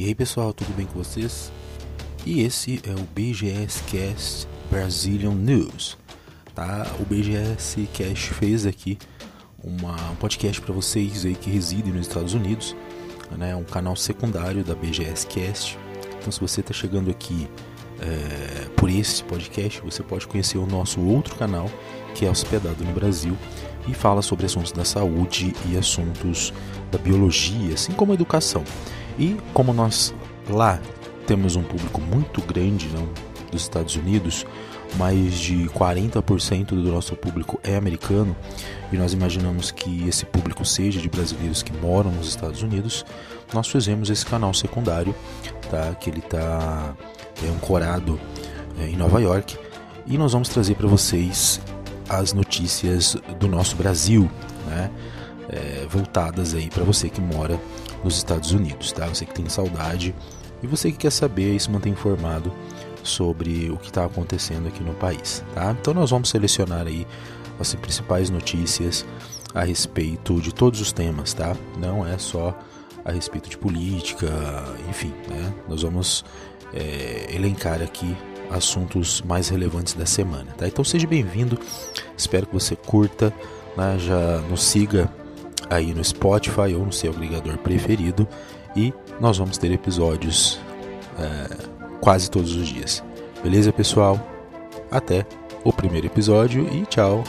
E aí pessoal, tudo bem com vocês? E esse é o BGS Cast Brazilian News, tá? O BGS Cast fez aqui uma, um podcast para vocês aí que residem nos Estados Unidos, né? Um canal secundário da BGS Cast. Então se você está chegando aqui é, por esse podcast, você pode conhecer o nosso outro canal que é hospedado no Brasil e fala sobre assuntos da saúde e assuntos da biologia, assim como a educação. E como nós lá temos um público muito grande não, dos Estados Unidos, mais de 40% do nosso público é americano, e nós imaginamos que esse público seja de brasileiros que moram nos Estados Unidos, nós fizemos esse canal secundário, tá? que ele está é, ancorado é, em Nova York, e nós vamos trazer para vocês as notícias do nosso Brasil, né? É, voltadas aí para você que mora nos Estados Unidos, tá? Você que tem saudade e você que quer saber e se manter informado sobre o que está acontecendo aqui no país, tá? Então nós vamos selecionar aí as principais notícias a respeito de todos os temas, tá? Não é só a respeito de política, enfim, né? Nós vamos é, elencar aqui assuntos mais relevantes da semana, tá? Então seja bem-vindo, espero que você curta, né? já nos siga aí no Spotify ou no seu agregador preferido e nós vamos ter episódios é, quase todos os dias. Beleza, pessoal? Até o primeiro episódio e tchau!